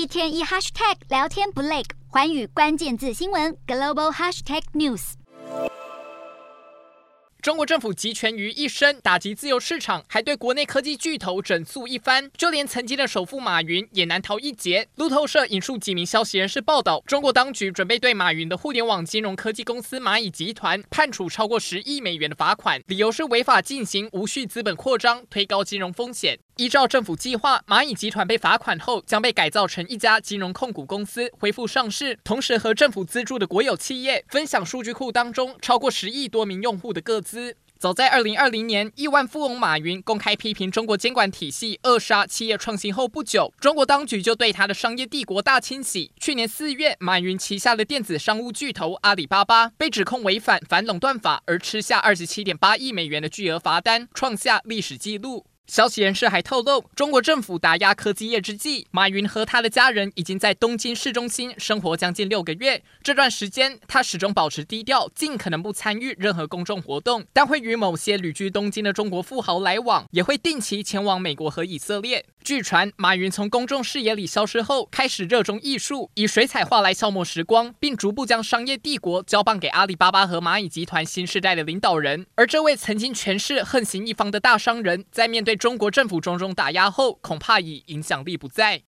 一天一 hashtag 聊天不累，寰宇关键字新闻 global hashtag news。中国政府集权于一身，打击自由市场，还对国内科技巨头整肃一番，就连曾经的首富马云也难逃一劫。路透社引述几名消息人士报道，中国当局准备对马云的互联网金融科技公司蚂蚁集团判处超过十亿美元的罚款，理由是违法进行无序资本扩张，推高金融风险。依照政府计划，蚂蚁集团被罚款后将被改造成一家金融控股公司，恢复上市，同时和政府资助的国有企业分享数据库当中超过十亿多名用户的个资。早在二零二零年，亿万富翁马云公开批评中国监管体系扼杀企业创新后不久，中国当局就对他的商业帝国大清洗。去年四月，马云旗下的电子商务巨头阿里巴巴被指控违反反垄断法，而吃下二十七点八亿美元的巨额罚单，创下历史纪录。消息人士还透露，中国政府打压科技业之际，马云和他的家人已经在东京市中心生活将近六个月。这段时间，他始终保持低调，尽可能不参与任何公众活动，但会与某些旅居东京的中国富豪来往，也会定期前往美国和以色列。据传，马云从公众视野里消失后，开始热衷艺术，以水彩画来消磨时光，并逐步将商业帝国交棒给阿里巴巴和蚂蚁集团新时代的领导人。而这位曾经权势横行一方的大商人，在面对中国政府种种打压后，恐怕已影响力不再。